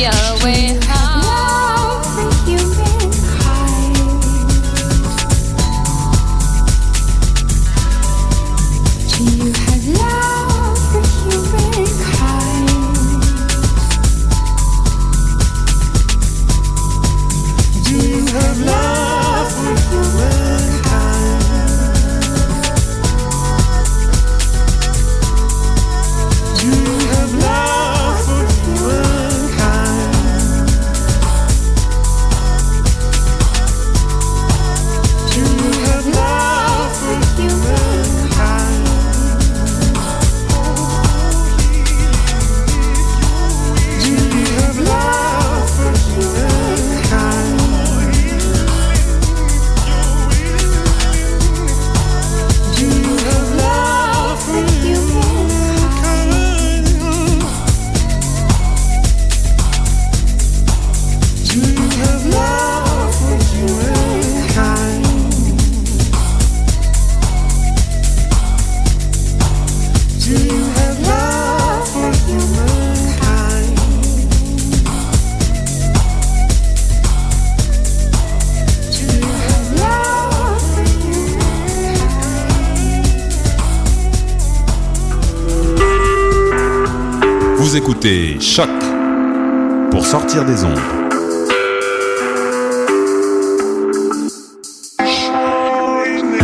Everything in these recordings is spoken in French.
your way. Choc pour sortir des ondes.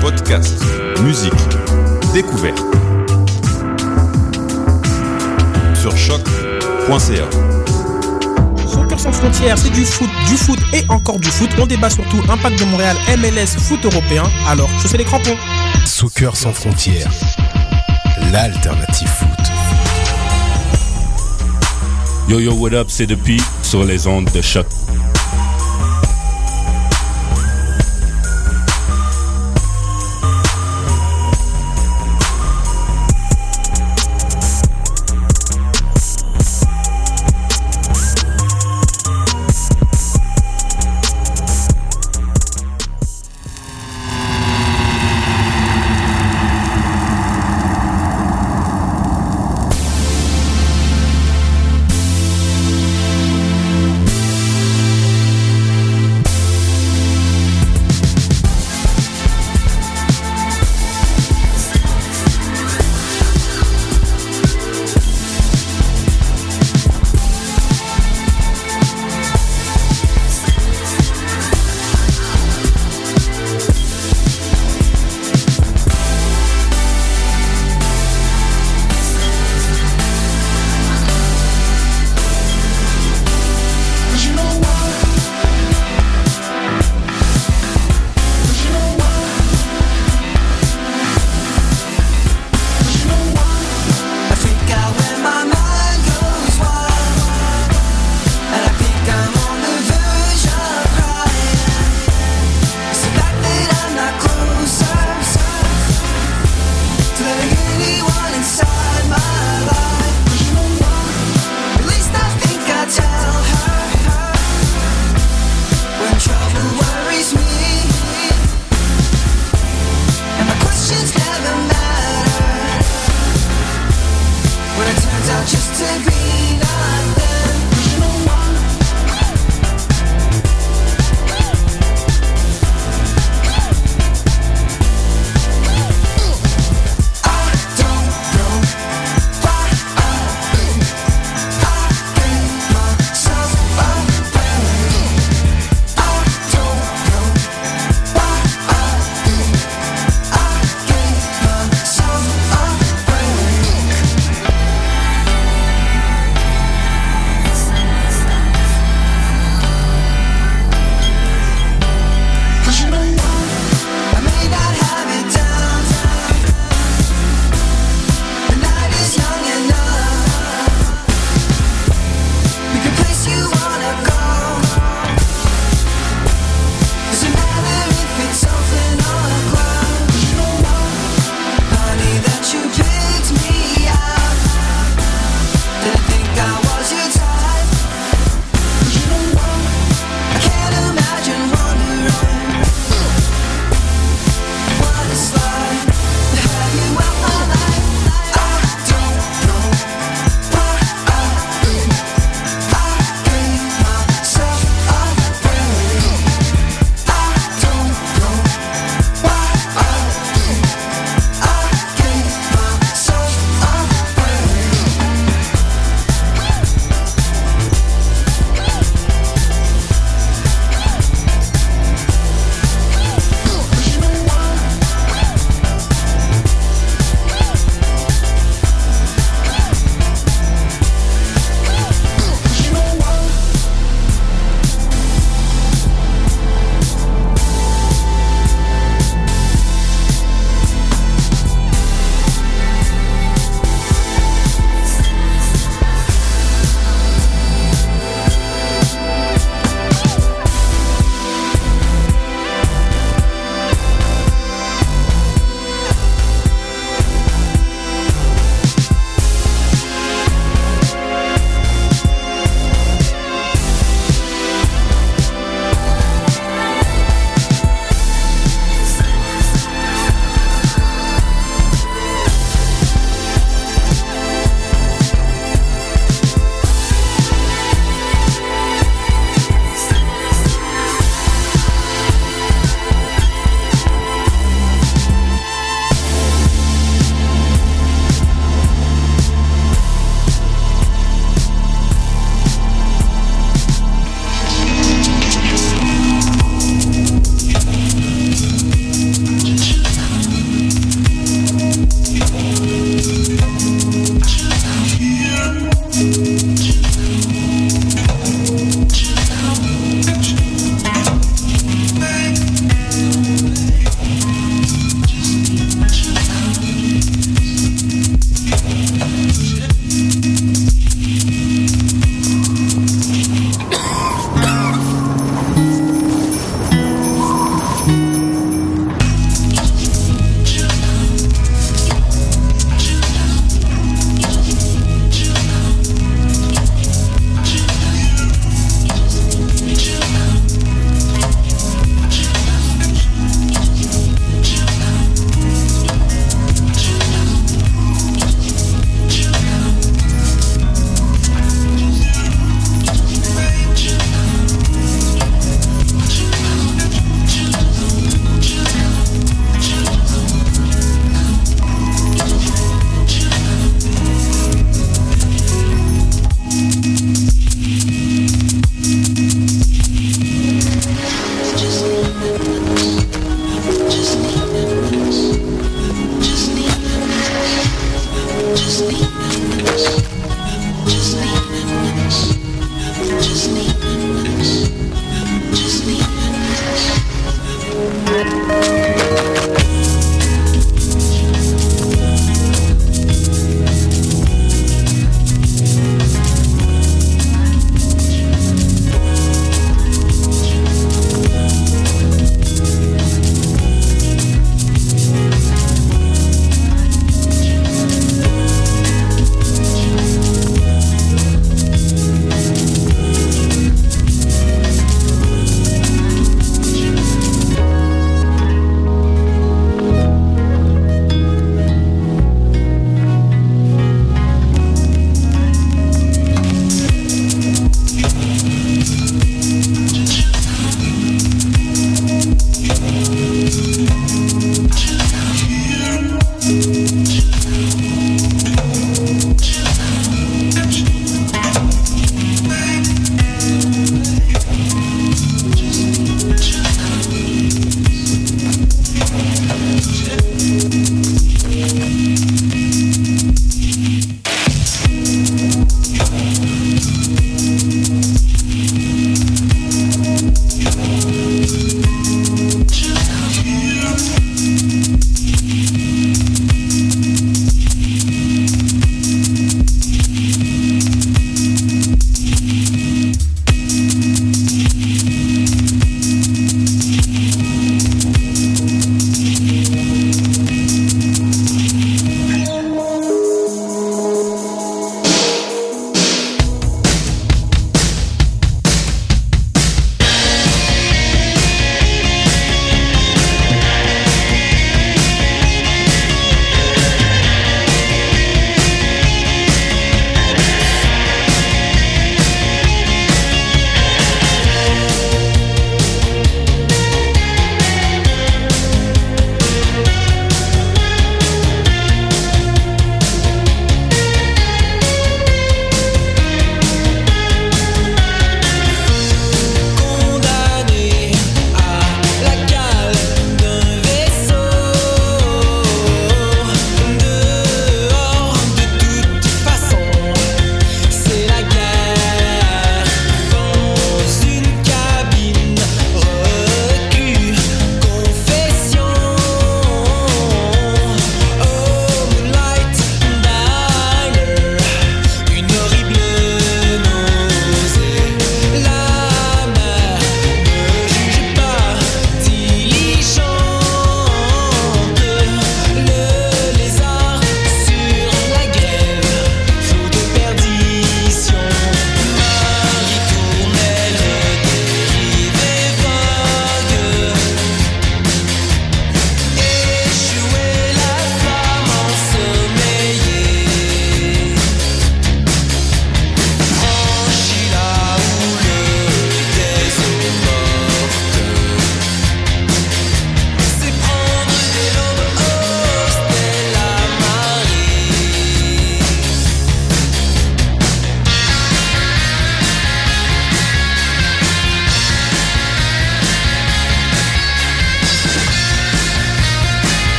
Podcast, musique, découverte. Sur choc.ca. Soccer sans frontières, c'est du foot, du foot et encore du foot. On débat surtout impact de Montréal, MLS, foot européen. Alors, je sais les crampons. Soccer sans frontières, l'alternative foot. Yo yo what up, c'est depuis sur les ondes de choc.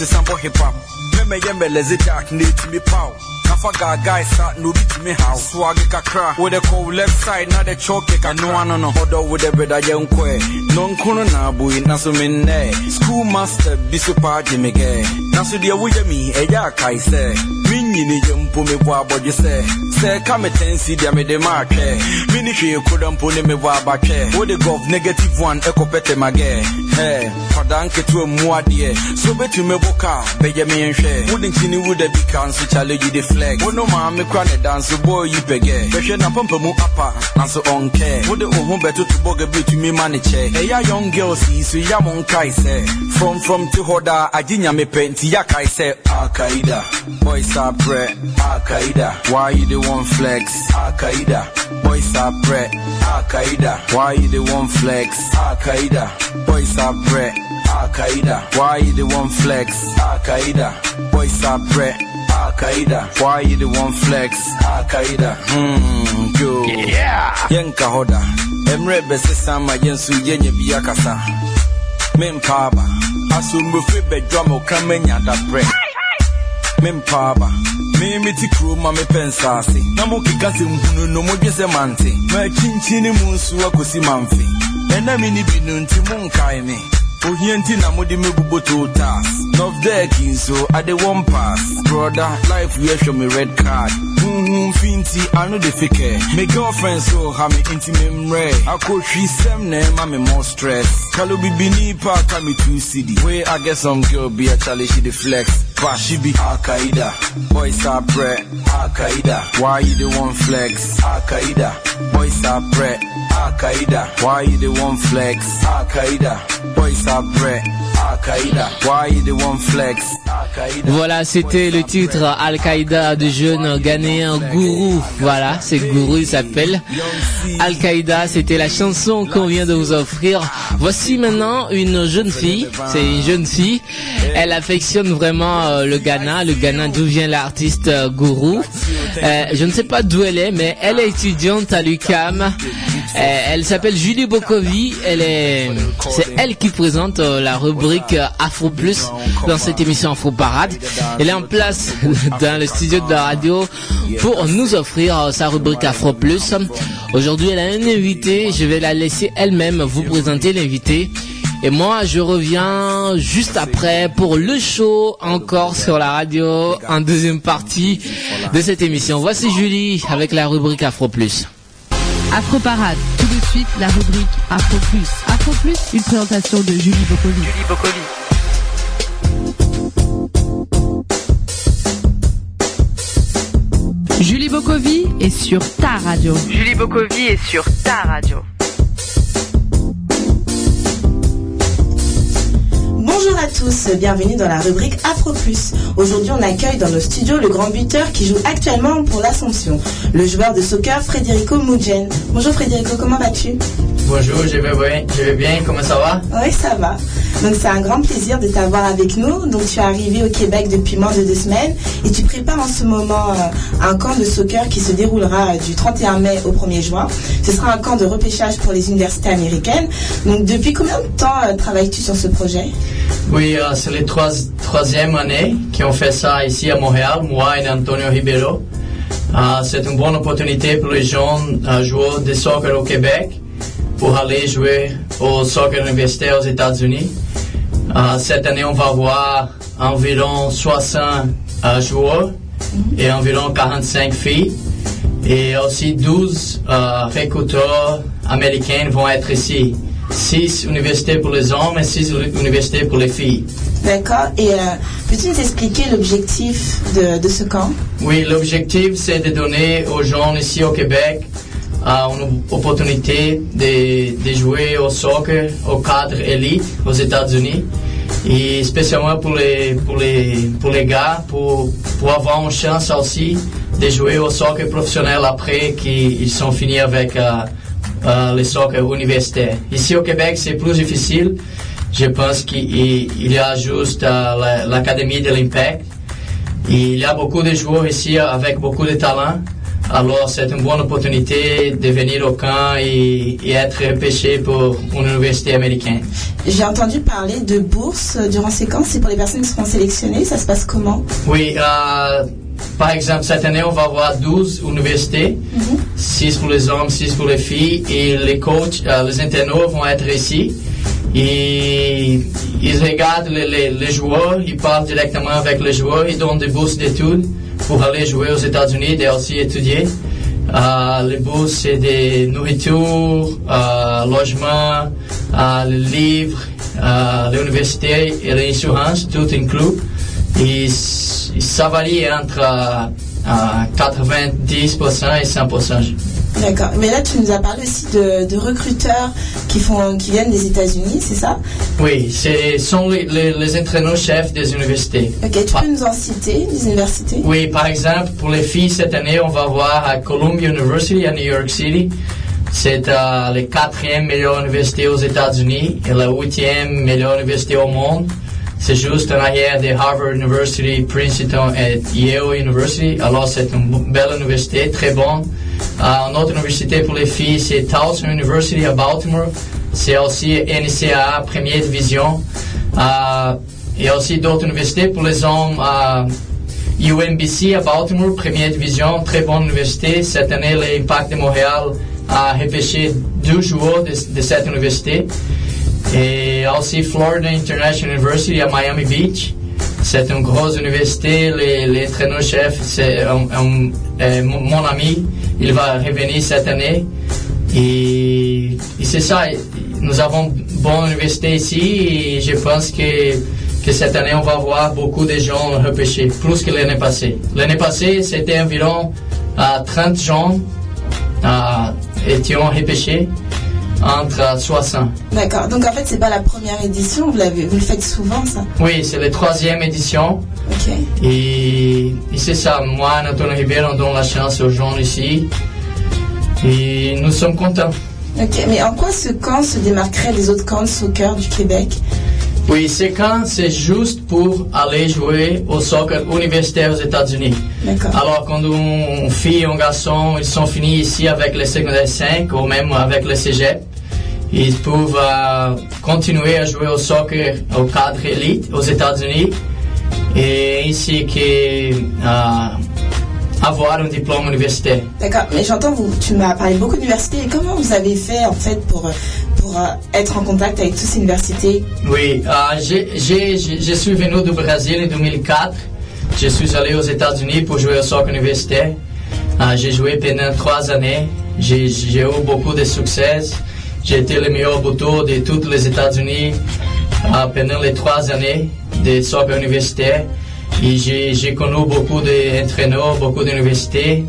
Timi timi se sambo hip hop. Me me ye me leze jack afa gaagae sa na obi tumi haw soage kakra. Wode kɔw left side na de kyɔke kakanoa no no. Ɔdɔ wode brɛdayɛ nkɔɛ nɔnko no naaboi na so mennɛ school master bi so paa de me? Kɛ na so deɛ woyɛ mi ɛyɛ akae sɛ menyini yɛ mpo mebɔ abɔgye sɛ sɛ ɛka me tansi deɛ mede ma atwɛ mene hwee koda mpo ne mebɔ abatwɛ wode gov negative one ɛkɔpɛtɛ magɛ hɛ kwadaa nketewa mu adeɛ so bɛtumi bo kaa bɛyɛ mi nhwɛ wode nkyini wo da bi ka nso kyale yi de flɛ legs. Wono maame kura ne dance boy you pege. Hwehwɛ na pampa mu apa anso on care. Wode wo ho bɛto to bɔga bi tumi ma ne kyɛ. Ɛyɛ young girl see, so ya mo nkae sɛ. From from to hoda agye nyame pɛ nti ya kae sɛ Al-Qaeda. Boys are pre Al-Qaeda. Why you the one flex? Al-Qaeda. Boys are pre Al-Qaeda. Why you the one flex? Al-Qaeda. Boys are pre Al-Qaeda. Why you the one flex? Al-Qaeda. Boys are pre Al Qaeda. Why you the one flex? Al Qaeda. Hmm, yo. Yeah. Yenka Hoda. Emre Besesama Yensu Yenye Biakasa. Mem Paba. Asumbufi Bedwamo Kamenya da bread. Mem Paba. Mimi ti kuro ma me pensasi. Na mo kika se nhunu no mo dwese mante. Ma chinchin mu nsu akosi manfe. Ɛna e mi ni bi no e me ohia nti na mode mebubo totas nofdek nso ade one pass. Broda life yɛhwɛ me red card. Huhu fi nti ano de fikɛ me girlfriend so ha me nti memmerɛ akɔhwi sɛm na ɛma me more stress. Kalo bibini pa ka me two city wey i get some girl be a chale she the flex Fashibi, Al Qaeda. Boys are bread, Al Qaeda. Why you the one flex? Al Qaeda. Boys are bread, Al Qaeda. Why you the one flex? Al Qaeda. Boys are bread. Voilà, c'était le titre Al-Qaïda du jeune ghanéen Gourou. Voilà, c'est Gourou, il s'appelle. Al-Qaïda, c'était la chanson qu'on vient de vous offrir. Voici maintenant une jeune fille. C'est une jeune fille. Elle affectionne vraiment euh, le Ghana. Le Ghana, d'où vient l'artiste euh, Gourou. Euh, je ne sais pas d'où elle est, mais elle est étudiante à l'UCAM. Elle s'appelle Julie Bokovi. C'est elle qui présente la rubrique euh, Afro Plus dans cette émission Afro Parade. Elle est en place dans le studio de la radio pour nous offrir euh, sa rubrique Afro Plus. Aujourd'hui, elle a un invité. Je vais la laisser elle-même vous présenter l'invité. Et moi, je reviens juste après pour le show encore sur la radio en deuxième partie de cette émission. Voici Julie avec la rubrique Afro Plus. Afro Parade, tout de suite la rubrique Afro Plus. Afro Plus, une présentation de Julie Boccoli. Julie Bokovi est sur ta radio. Julie Bokovi est sur ta radio. Bonjour à tous, bienvenue dans la rubrique Afro Plus. Aujourd'hui, on accueille dans nos studios le grand buteur qui joue actuellement pour l'Assomption, le joueur de soccer Federico Mugen. Bonjour Federico, comment vas-tu? Bonjour, je vais bien, je vais bien, comment ça va? Oui, ça va. Donc c'est un grand plaisir de t'avoir avec nous. Donc tu es arrivé au Québec depuis moins de deux semaines et tu prépares en ce moment euh, un camp de soccer qui se déroulera euh, du 31 mai au 1er juin. Ce sera un camp de repêchage pour les universités américaines. Donc depuis combien de temps euh, travailles-tu sur ce projet? Oui, euh, c'est la trois, troisième année qu'on fait ça ici à Montréal, moi et Antonio Ribeiro. C'est une bonne opportunité pour les jeunes euh, joueurs de soccer au Québec pour aller jouer au soccer universitaire aux États-Unis. Euh, cette année, on va avoir environ 60 euh, joueurs et environ 45 filles. Et aussi 12 euh, recruteurs américains vont être ici. 6 universités pour les hommes et 6 universités pour les filles. D'accord. Et euh, peux-tu nous expliquer l'objectif de, de ce camp? Oui, l'objectif c'est de donner aux gens ici au Québec euh, une opportunité de, de jouer au soccer au cadre élite aux États-Unis et spécialement pour les, pour gars pour, pour avoir une chance aussi de jouer au soccer professionnel après qu'ils sont finis avec euh, euh, le soccer universitaire. Ici au Québec c'est plus difficile. Je pense qu'il il y a juste euh, la- l'Académie de l'Impact. Il y a beaucoup de joueurs ici avec beaucoup de talent, Alors c'est une bonne opportunité de venir au camp et, et être repêché pour une université américaine. J'ai entendu parler de bourses durant ces camps. C'est pour les personnes qui seront sélectionnées. Ça se passe comment? Oui, euh, par exemple, cette année, on va avoir 12 universités, 6 pour les hommes, 6 pour les filles, et les coachs, euh, les internautes vont être ici. Et ils regardent les, les- les joueurs, ils parlent directement avec les joueurs, ils donnent des bourses d'études pour aller jouer aux États-Unis et aussi étudier. Les bourses, c'est des nourritures, euh, logements, livres, l'université et l'assurance, tout inclus. Et ça varie entre euh, euh, 90% et 100%. D'accord. Mais là, tu nous as parlé aussi de, de recruteurs qui font, qui viennent des États-Unis, c'est ça? Oui, ce sont les, les, les entraîneurs-chefs des universités. Ok. Tu peux nous en citer des universités? Oui, par exemple, pour les filles, cette année, on va voir à Columbia University à New York City. C'est euh, la quatrième meilleure université aux États-Unis et la huitième meilleure université au monde. C'est juste en arrière de Harvard University, Princeton et Yale University. Alors, c'est une belle université, très bonne. Euh, une autre université pour les filles, c'est Towson University à Baltimore. C'est aussi NCAA, première division. Il y a aussi d'autres universités pour les hommes. euh, UMBC à Baltimore, première division, très bonne université. Cette année, l'Impact de Montréal a repêché deux joueurs de cette université. Et aussi Florida International University à Miami Beach. C'est une grosse université. Les- L'entraîneur-chef, c'est un- un- euh, mon ami. Il va revenir cette année. Et, c'est ça. Nous avons une bonne université ici et je pense que, cette année, on va voir beaucoup de gens repêchés, plus que l'année passée. L'année passée, c'était environ euh, 30 gens euh, étaient repêchés entre 60. D'accord. Donc en fait, c'est pas la première édition. Vous l'avez, vous le faites souvent, ça? Oui, c'est la troisième édition. Ok. Et, et c'est ça, moi Antonio Ribeiro, on donne la chance aux gens ici. Et nous sommes contents. Ok. Mais en quoi ce camp se démarquerait des autres camps de soccer du Québec? Oui, c'est quand c'est juste pour aller jouer au soccer universitaire aux États-Unis. Alors, quand une fille un garçon, ils sont finis ici avec le secondaire 5 ou même avec le cégep, ils peuvent euh, continuer à jouer au soccer au cadre élite aux États-Unis et ainsi que euh, avoir un diplôme universitaire. D'accord. Mais j'entends, vous, tu m'as parlé beaucoup d'universités. Comment vous avez fait en fait pour pour euh, être en contact avec toutes ces universités? Oui, je suis venu du Brésil en 2004. Je suis allé aux États-Unis pour jouer au soccer universitaire. J'ai joué pendant trois années. J'ai eu beaucoup de succès. J'ai été le meilleur buteur de tous les États-Unis pendant les trois années de soccer universitaire. Et j'ai connu beaucoup d'entraîneurs, beaucoup d'universités.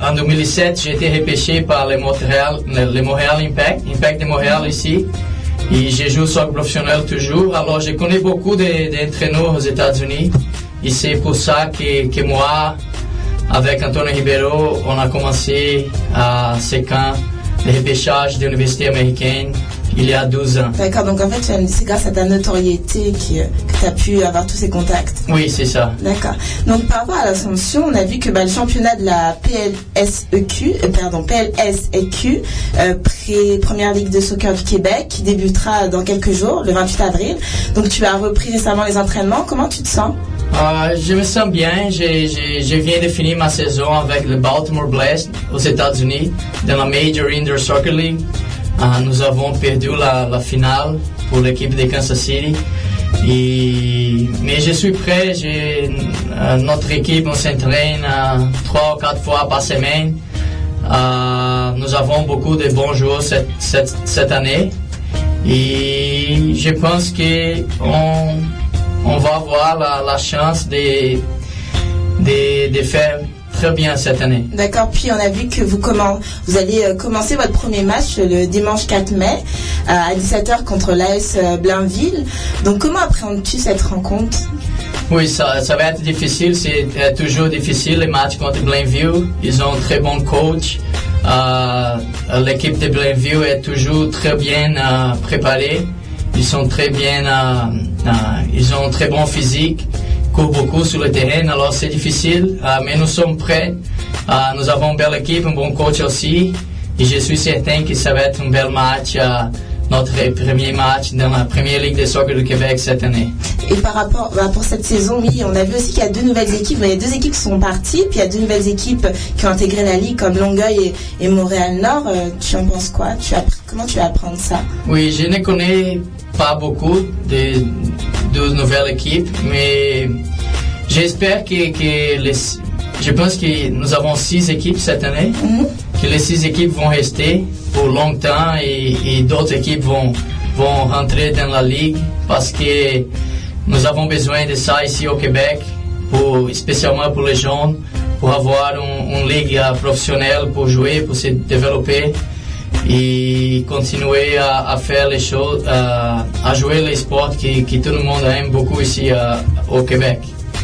En 2007, j'ai été repêché par le Montréal, le, Impact, Impact de Montréal ici. Et je joue soccer professionnel toujours. Alors, je connais beaucoup de- d'entraîneurs aux États-Unis. Et c'est pour ça que, que moi, avec Antonio Ribeiro, on a commencé à ce camp de repêchage de l'université américaine il y a 12 ans. D'accord. Donc en fait, as- c'est grâce à ta notoriété qui, euh, que tu as pu avoir tous ces contacts. Oui, c'est ça. D'accord. Donc par rapport à l'Assomption, on a vu que bah, le championnat de la PLSEQ, euh, pardon, PLSEQ, euh, pré- première ligue de soccer du Québec, qui débutera dans quelques jours, le 28 avril. Donc tu as repris récemment les entraînements. Comment tu te sens? Euh, je me sens bien. Je, viens de finir ma saison avec le Baltimore Blast aux États-Unis dans la Major Indoor Soccer League. Euh, nous avons perdu la, finale pour l'équipe de Kansas City. Et, mais je suis prêt. Euh, notre équipe s'entraîne euh, trois ou quatre fois par semaine. Euh, nous avons beaucoup de bons joueurs cette, cette, année. Et je pense que on, va avoir la, la chance de, de, de faire très bien cette année. D'accord. Puis on a vu que vous, commen- vous allez euh, commencer votre premier match le dimanche 4 mai euh, à 17h contre l'AS euh, Blainville. Donc comment appréhendes-tu cette rencontre? Oui, ça, ça va être difficile. C'est euh, toujours difficile les matchs contre Blainville. Ils ont un très bon coach. L'équipe de Blainville est toujours très bien préparée. Ils sont très bien, euh, euh, ils ont un très bon physique, courent beaucoup sur le terrain. Alors c'est difficile, euh, mais nous sommes prêts. Nous avons une belle équipe, un bon coach aussi. Et je suis certain que ça va être un bel match, notre premier match dans la première Ligue de soccer du Québec cette année. Et par rapport pour cette saison, oui, on a vu aussi qu'il y a deux nouvelles équipes. Il y a deux équipes qui sont parties, puis il y a deux nouvelles équipes qui ont intégré la ligue, comme Longueuil et, Montréal-Nord. Euh, tu en penses quoi? Comment tu vas apprendre ça Oui, je ne connais pas beaucoup de nouvelles équipes, mais j'espère que, que les, je pense que nous avons six équipes cette année, que les six équipes vont rester pour longtemps et, et d'autres équipes vont, vont rentrer dans la ligue parce que nous avons besoin de ça ici au Québec, pour, spécialement pour les jeunes, pour avoir une, une ligue professionnelle pour jouer, pour se développer et continuer à, à faire les choses, à, à jouer les sports que, que tout le monde aime beaucoup ici au Québec.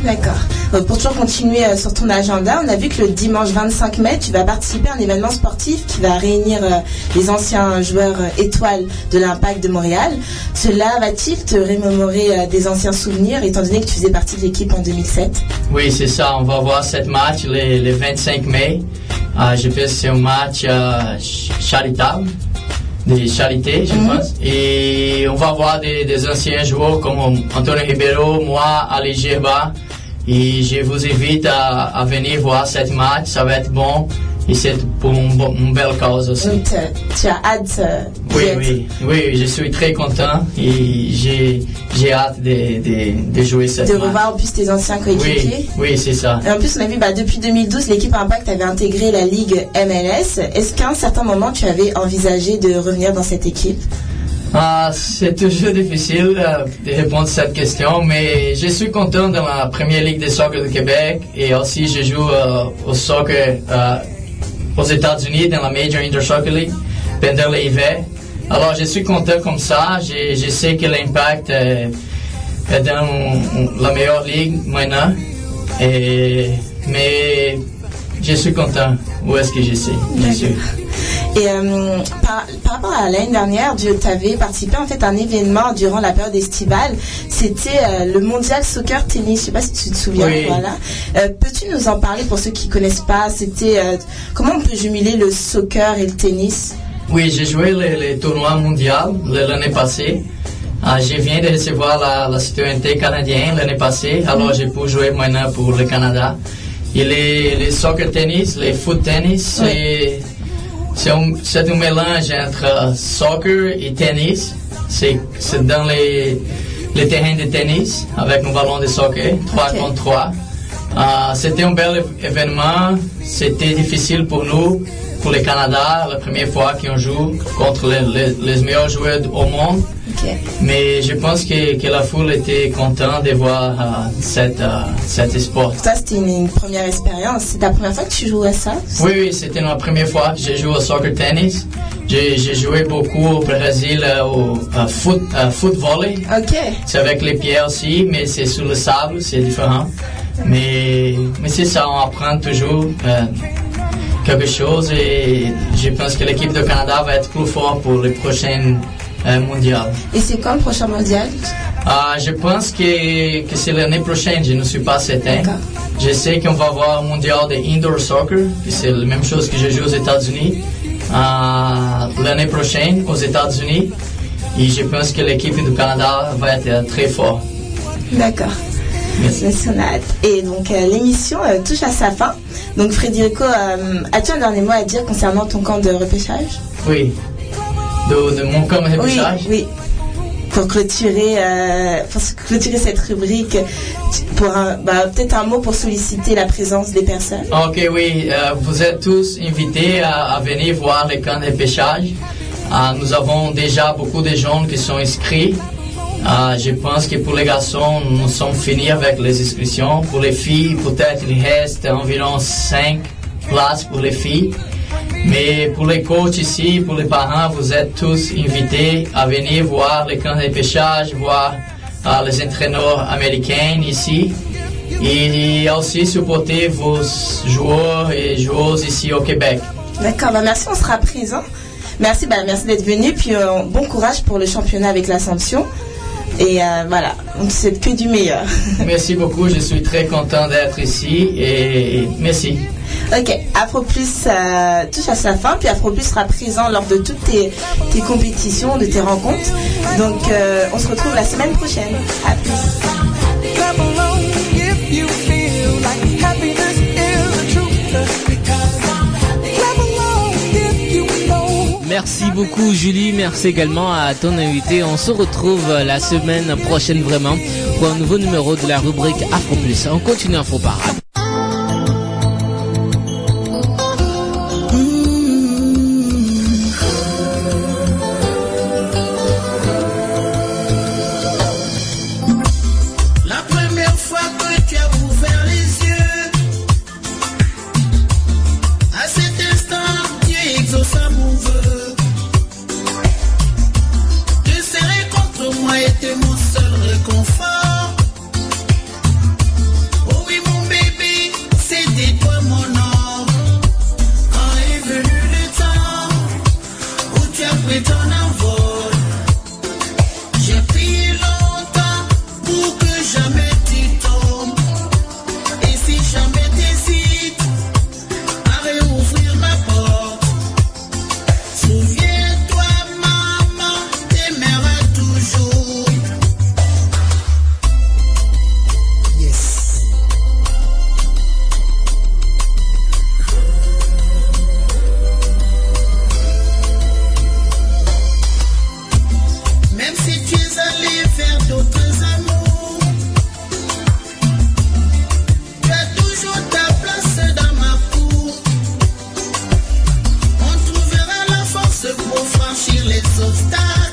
D'accord. Pour toujours continuer euh, sur ton agenda, on a vu que le dimanche 25 mai, tu vas participer à un événement sportif qui va réunir euh, les anciens joueurs euh, étoiles de l'Impact de Montréal. Cela va-t-il te remémorer euh, des anciens souvenirs, étant donné que tu faisais partie de l'équipe en 2007 Oui, c'est ça. On va voir cette match le 25 mai. Un match euh, ch- charitable, de charité, je pense. Et on va voir des, des anciens joueurs comme Antonio Ribeiro, moi, Ali Gerba. Et je vous invite à, à venir voir cette match. Ça va être bon. Et c'est pour une, belle cause aussi. Euh, tu as hâte euh, Oui, oui, oui, je suis très content et j'ai, hâte de, de, de jouer cette de match. revoir en plus tes anciens coéquipiers. Oui, oui, c'est ça. Et en plus, on a vu bah, depuis 2012, l'équipe Impact avait intégré la Ligue MLS. Est-ce qu'à un certain moment, tu avais envisagé de revenir dans cette équipe? Ah, c'est toujours difficile euh, de répondre à cette question, mais je suis content dans la première ligue de soccer du Québec et aussi je joue euh, au soccer euh, aux États-Unis dans la Major Indoor Soccer League pendant l'hiver. Alors je suis content comme ça. Je, je sais que l'impact euh, est dans la meilleure ligue maintenant, et, mais je suis content où est-ce que je sûr. Et euh, par, par rapport à l'année dernière, tu avais participé en fait à un événement durant la période estivale. C'était euh, le Mondial Soccer Tennis. Je sais pas si tu te souviens. Oui. Voilà. Euh, Peux-tu nous en parler pour ceux qui connaissent pas? C'était comment on peut jumeler le soccer et le tennis? Oui, j'ai joué le, le tournoi mondial l'année passée. Ah, je viens de recevoir la, la citoyenneté canadienne l'année passée, alors j'ai pu jouer maintenant pour le Canada. Et les, les soccer tennis, les foot tennis, c'est, un, mélange entre euh, soccer et tennis. C'est, dans les, les terrains de tennis avec un ballon de soccer, 3 contre 3. Ah, c'était un bel év- événement. C'était difficile pour nous, pour le Canada, la première fois qu'on joue contre les, les- les meilleurs joueurs au monde. Mais je pense que, que la foule était contente de voir ah, ah, cet sport. Ça, c'était une, une première expérience. C'est la première fois que tu joues à ça? Oui, oui, c'était la première fois que j'ai joué au soccer tennis. J'ai joué beaucoup au Brésil euh, au foot, foot volley. Ok. C'est avec les pieds aussi, mais c'est sur le sable, c'est différent. Mais, mais c'est ça, on apprend toujours euh, quelque chose et je pense que l'équipe de Canada va être plus forte pour les prochaines euh, mondiales. Et c'est quand le prochain mondial? Ah, je pense que, que c'est l'année prochaine, je ne suis pas certain. Je sais qu'on va avoir un mondial de indoor soccer, c'est la même chose que je joue aux États-Unis, ah, l'année prochaine aux États-Unis. Et je pense que l'équipe du Canada va être euh, très forte. D'accord. Merci. Et donc euh, l'émission euh, touche à sa fin. Donc Frédérico, euh, as-tu un dernier mot à dire concernant ton camp de repêchage? Oui. De, de mon camp de Oui, repêchage? oui. Pour clôturer, euh, pour clôturer cette rubrique, pour bah, peut-être un mot pour solliciter la présence des personnes. Ok, oui, vous êtes tous invités à, à venir voir les camps de pêchage. Euh, nous avons déjà beaucoup de jeunes qui sont inscrits. Euh, je pense que pour les garçons, nous sommes finis avec les inscriptions. Pour les filles, peut-être il reste environ 5 places pour les filles. Mais pour les coachs ici, pour les parents, vous êtes tous invités à venir voir les camps de pêchage, voir euh, les entraîneurs américains ici et aussi supporter vos joueurs et joueuses ici au Québec. D'accord, bah merci, on sera présent. Merci, bah, merci d'être venu, puis euh, bon courage pour le championnat avec l'Ascension. Et euh, voilà, on ne souhaite que du meilleur. Merci beaucoup, je suis très content d'être ici et merci. Ok, Afro Plus euh, touche à sa fin, puis Afro Plus sera présent lors de toutes tes, tes compétitions, de tes rencontres. Donc euh, on se retrouve la semaine prochaine. À plus. Merci beaucoup Julie, merci également à ton invité. On se retrouve la semaine prochaine vraiment pour un nouveau numéro de la rubrique Afro. On continue Afro Parade. D'une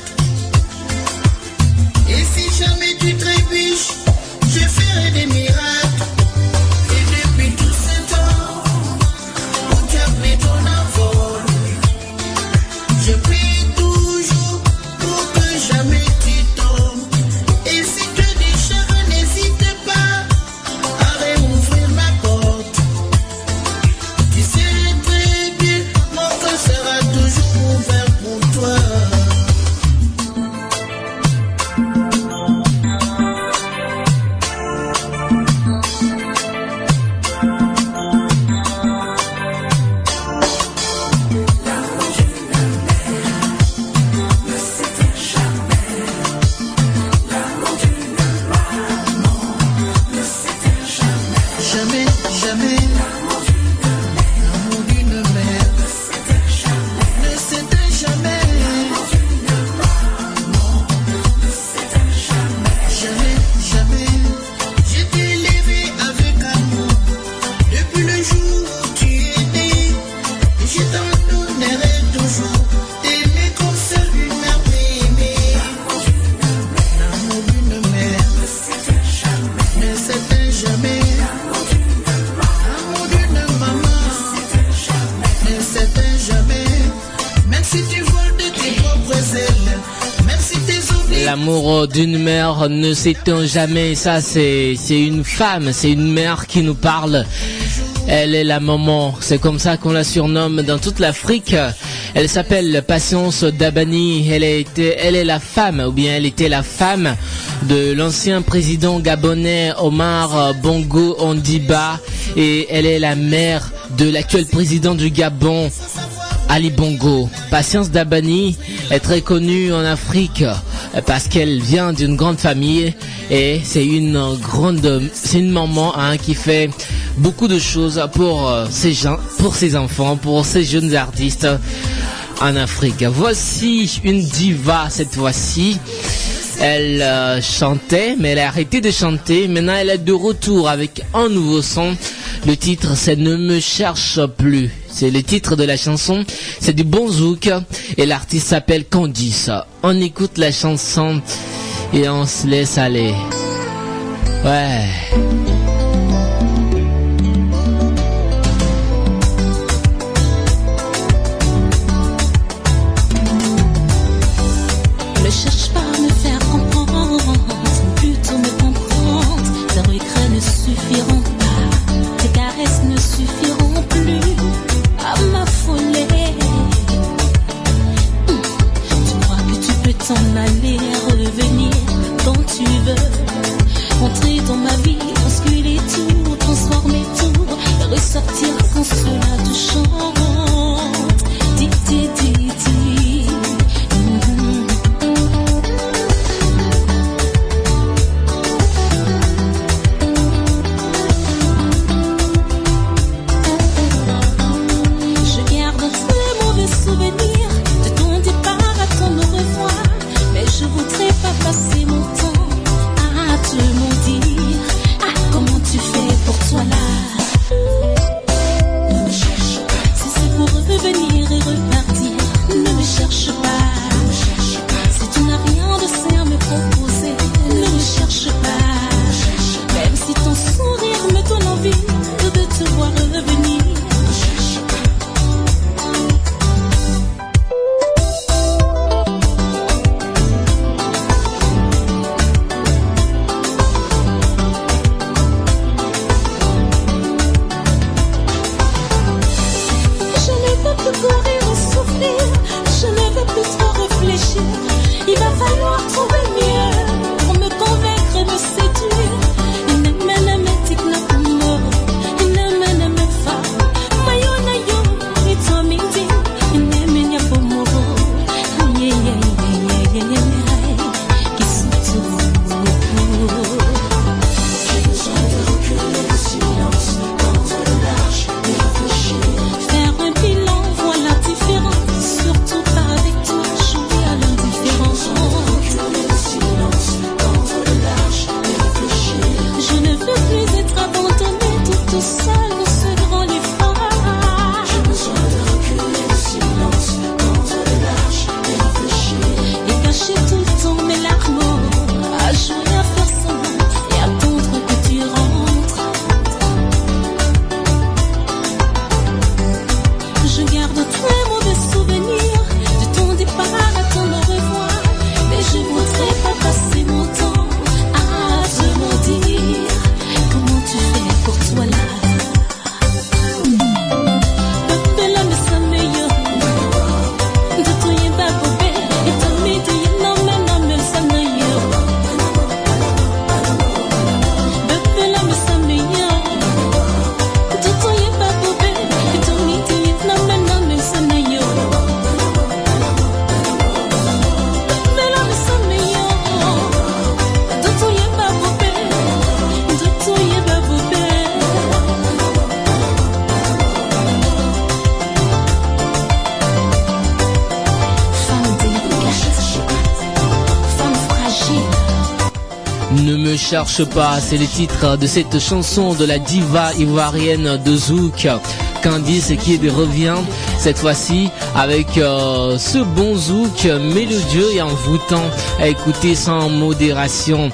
jamais. Ça, c'est, une femme, c'est une mère qui nous parle. Elle est la maman. C'est comme ça qu'on la surnomme dans toute l'Afrique. Elle s'appelle Patience Dabani. Elle, elle est la femme, ou bien elle était la femme de l'ancien président gabonais Omar Bongo Ondiba. Et elle est la mère de l'actuel président du Gabon, Ali Bongo. Patience Dabani est très connue en Afrique parce qu'elle vient d'une grande famille et c'est une grande, c'est une maman hein, qui fait beaucoup de choses pour euh, ses gens, pour ses enfants, pour ces jeunes artistes en Afrique. Voici une diva cette fois-ci. Elle euh, chantait, mais elle a arrêté de chanter. Maintenant, elle est de retour avec un nouveau son. Le titre, c'est Ne me cherche plus. C'est le titre de la chanson. C'est du bon zouk. Et l'artiste s'appelle Candice. On écoute la chanson et on se laisse aller. Ouais. Oh. Cherche pas, c'est le titre de cette chanson de la diva ivoirienne de Zouk, Candice qui revient cette fois-ci avec euh, ce bon Zouk mélodieux et envoûtant à écouter sans modération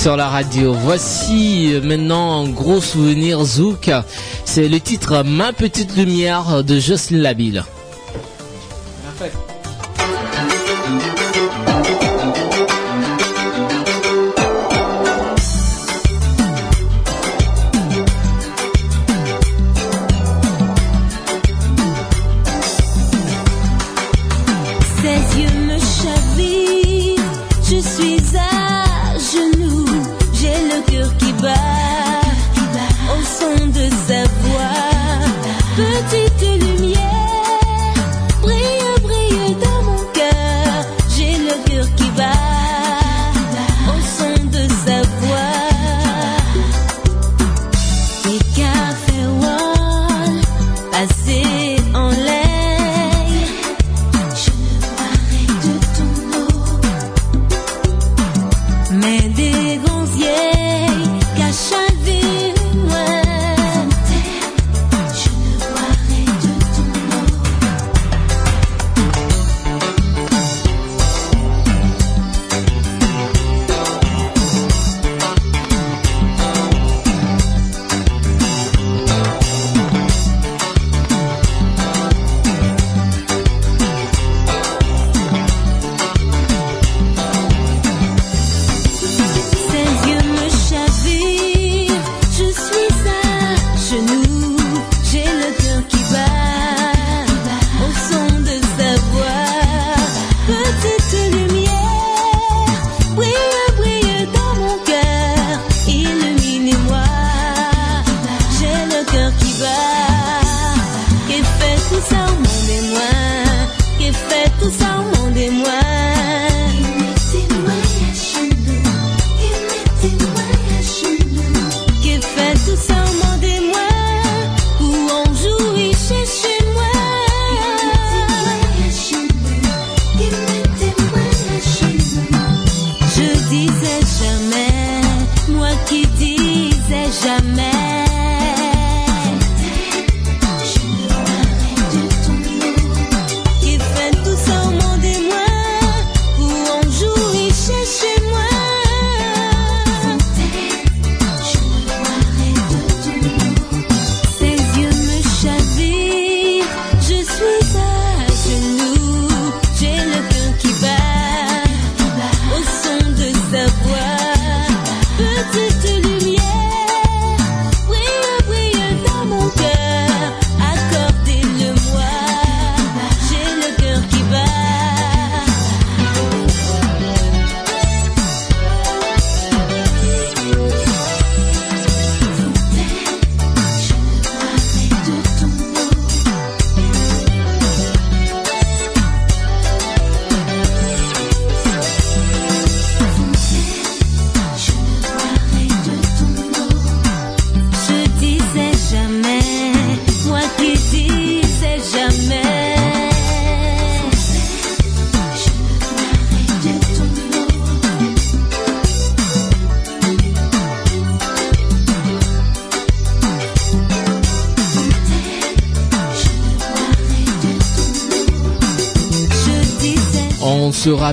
sur la radio. Voici maintenant un gros souvenir Zouk, c'est le titre Ma petite lumière de Jocelyn Labille.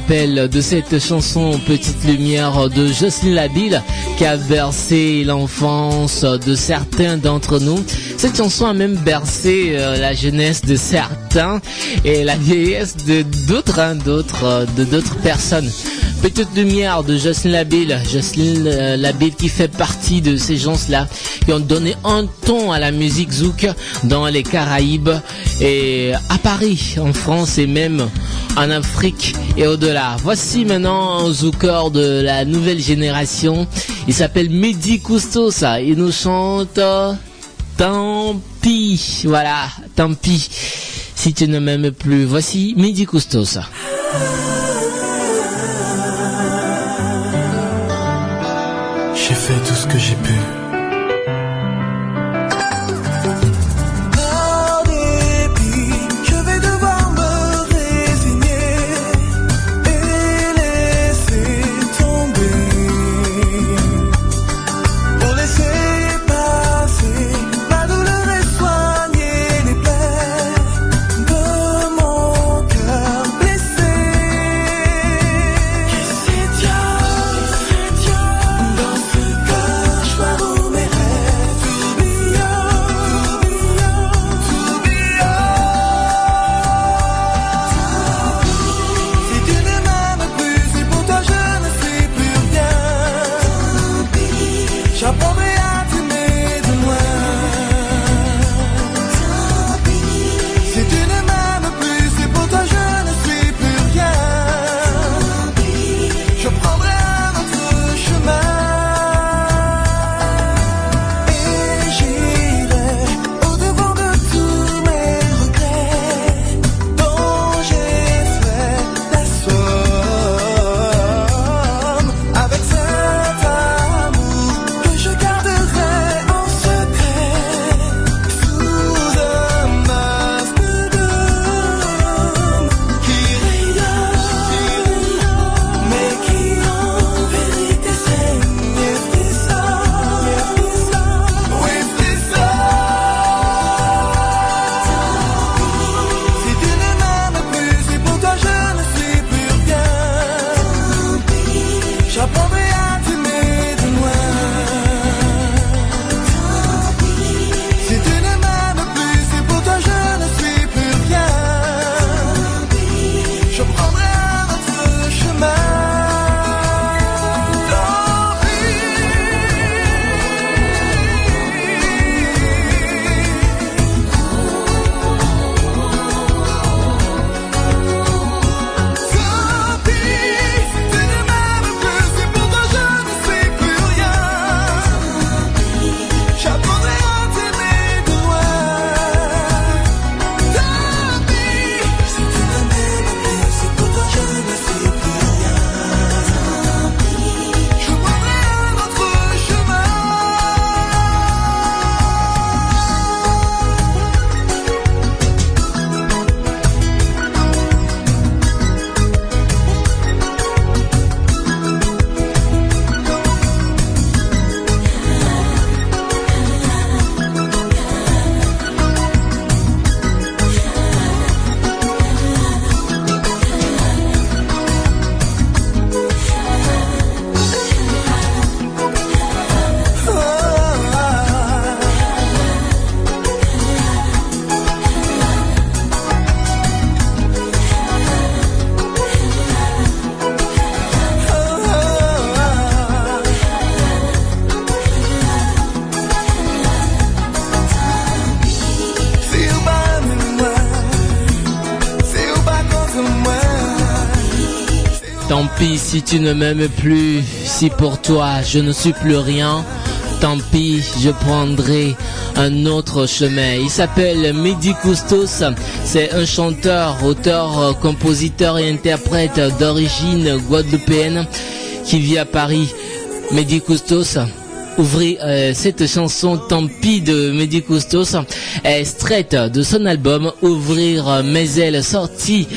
Rappelle de cette chanson Petite Lumière de Jocelyn Labille qui a bercé l'enfance de certains d'entre nous. Cette chanson a même bercé euh, la jeunesse de certains et la vieillesse de d'autres, hein, d'autres, euh, de d'autres personnes. Petite lumière de Jocelyn Labille, Jocelyn euh, Labille qui fait partie de ces gens-là qui ont donné un ton à la musique zouk dans les Caraïbes et à Paris, en France et même en Afrique et au-delà. Voici maintenant un zouker de la nouvelle génération. Il s'appelle Mehdi Coustos. Il nous chante Tant pis. Voilà, tant pis. Si tu ne m'aimes plus. Voici Mehdi Coustos. J'ai tu ne m'aimes plus, si pour toi je ne suis plus rien. Tant pis, je prendrai un autre chemin. Il s'appelle Mehdi Coustos. C'est un chanteur, auteur, compositeur et interprète d'origine guadeloupéenne qui vit à Paris. Mehdi Coustos. Ouvrez euh, cette chanson Tant pis de Mehdi Coustos est extraite de son album Ouvrir mes ailes sorti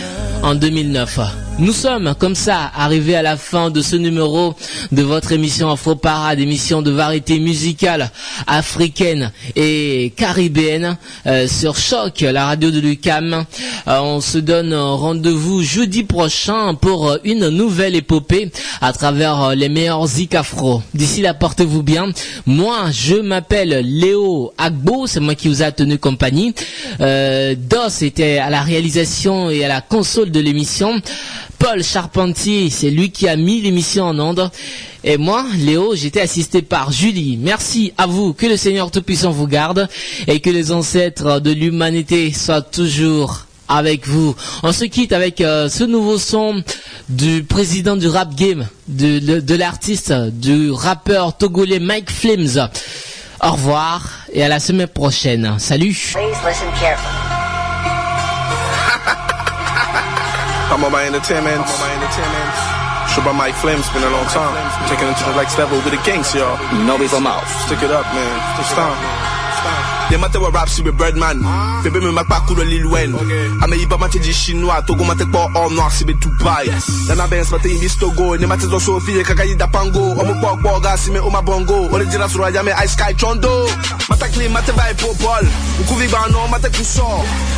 en 2009. Nous sommes comme ça arrivés à la fin de ce numéro de votre émission Afro Parade, émission de variété musicale africaine et caribéenne euh, sur Choc, la radio de Lucam. Euh, on se donne rendez-vous jeudi prochain pour une nouvelle épopée à travers les meilleurs zik afro. D'ici là, portez-vous bien. Moi, je m'appelle Léo Agbo, c'est moi qui vous a tenu compagnie. Euh, Dos était à la réalisation et à la console de l'émission. Paul Charpentier, c'est lui qui a mis l'émission en onde. Et moi, Léo, j'étais assisté par Julie. Merci à vous, que le Seigneur Tout-Puissant vous garde et que les ancêtres de l'humanité soient toujours avec vous. On se quitte avec euh, ce nouveau son du président du rap game, de, l'artiste, du rappeur togolais Mike Flames. Au revoir et à la semaine prochaine. Salut. I'm on my entertainment. I'm on my entertainment. Sure, Mike Flames been a long time. Taking it to the next level with the gangs, y'all. No be from mouth. Stick it up, man. It's time. They matter what rap with Birdman. Baby, me mak pakou de Lil Wayne. Ame ba mate di chinois. Togo mate kwa all noir si be Dubai. Yana Benz mate yi bis Togo. Ne mate zo Sophie kaka yi da pango. Omo kwa kwa ga si me oma bongo. Ole jira sura ya me ice sky chondo. Mata clean mate vai popol. Ukuvi ba no mate kuso.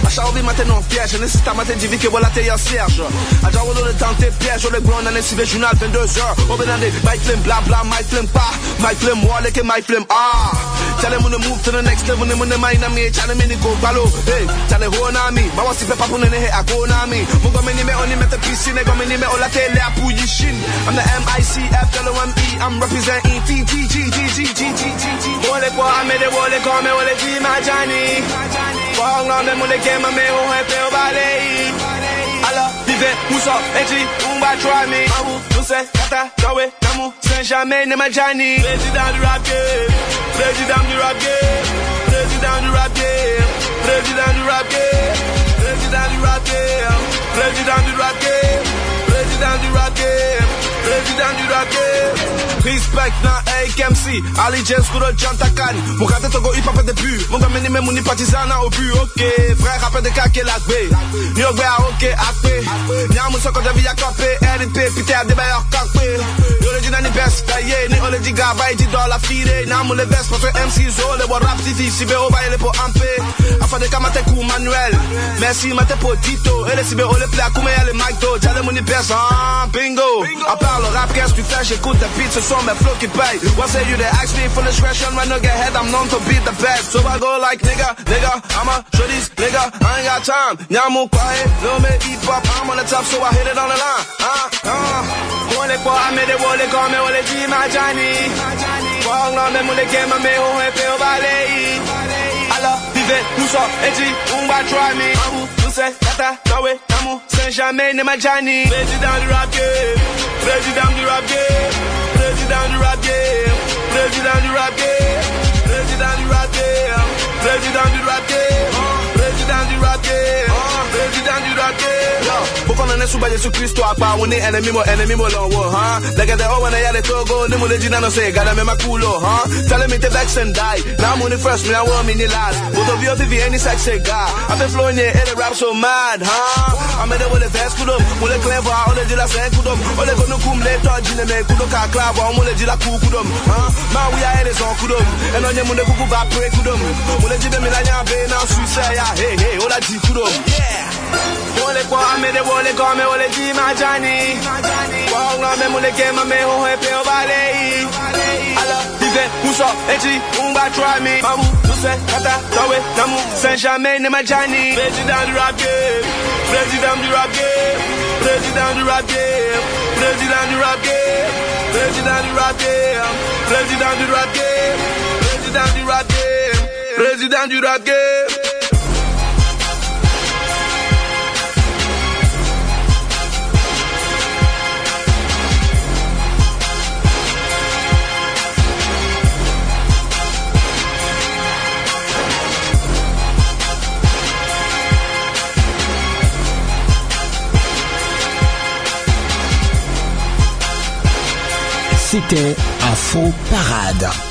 Acha ouvi mate non piège. Ne sista mate divi ke bola te ya serge. Aja wo le temps te piège. Ole gron ane si ve journal 22h. Obenande Mike Flame bla bla Mike Flame pa. Mike Flame wale ke Mike Flame ah. Tell them to move to the next level. Mune maina mie chane mini go balo Hey, chane ho na mi Mawa sipe papu nene he ako na mi Mungo mini me oni mete pisi Nego me ola kele the M-I-C-F, yellow M-E I'm Wole kwa ame de wole kwa me wole ji ma jani Wong na me mune kema me ho he peo balei Alors vivait, Moussa, Edji, Mumba, Trami, Mawu, Moussa, Kata, Kawe, Namu, Saint-Germain, Nemajani. Président du rap game, président du rap game président du rap game, président du rap game, président du rap game, président du rap game, président du rap game, respect na AKMC allegiance pour le Jantakan Moukate Togo hip hop début Mon gamin ni même ni partisan au but. Ok frère rappel de kake lagbe New York à ok AP Nyamu soko de via kapé RIP pité à des bailleurs kapé Yole di nani best kaye. Ni ole di gaba di dans la file Nyamu le best parce que MC Zo le bon rap titi Si béo baile pour ampé Afin de kamate kou manuel. Merci mate potito. Et le si béo le play à koumé le Mike Do Jale mouni best hein, bingo. À part le rap qu'est-ce que tu fais? J'écoute ta beat ce mes flows qui payent. What say you, they ask me for discretion, when I get head, I'm known to be the best. So I go like nigga, nigga, I'm a shorties, nigga, I ain't got time. Nyamu quiet, little bit hip hop, I'm on the top, so I hit it on the line. Ah, ah. Wole kwa amede wole kwa me wole di majani. Kwa ngla me mule kema me ho he pe obale. Alors, vivez, nous sommes, eji, umba try me. Mamu, nous kata, kawe, namu, Saint jamais, ne majani. Président du rap game, président du rap game, président du rap game, président du rap game, président du rap game, président du rap game, président du rap game, président du rap game. Na nesu ba Yesu Kristo apa woni enemy mo enemy mo lo wo ha Daga de o wana ya de togo ni mo le jina no say gada me makulo ha Tell me to vex and die. Now the first me I want me ni last. Both of you if you any sex say God I've been flowing here and the rap so mad ha I'm in there with the vest kudum. Mo le clever o le jila sen kudum. O le gonu kum le to jine me kudo ka clavo mo le jila ku kudum ha Man we are headers on kudum. And on ye mo le kuku va pray kudum. Mo le jibe mi la nya be na suicide ya hey hey ola di kudum. Yeah Wole kwa amede wole kwa me wole ngla me mule me ho he pe obale Ala eji umba me kata tawe namu ne majani Président du rap game Président du rap game Président du rap game Président du rap game Président du rap game Président du rap game Président du rap game Président du rap game C'était Afro Parade.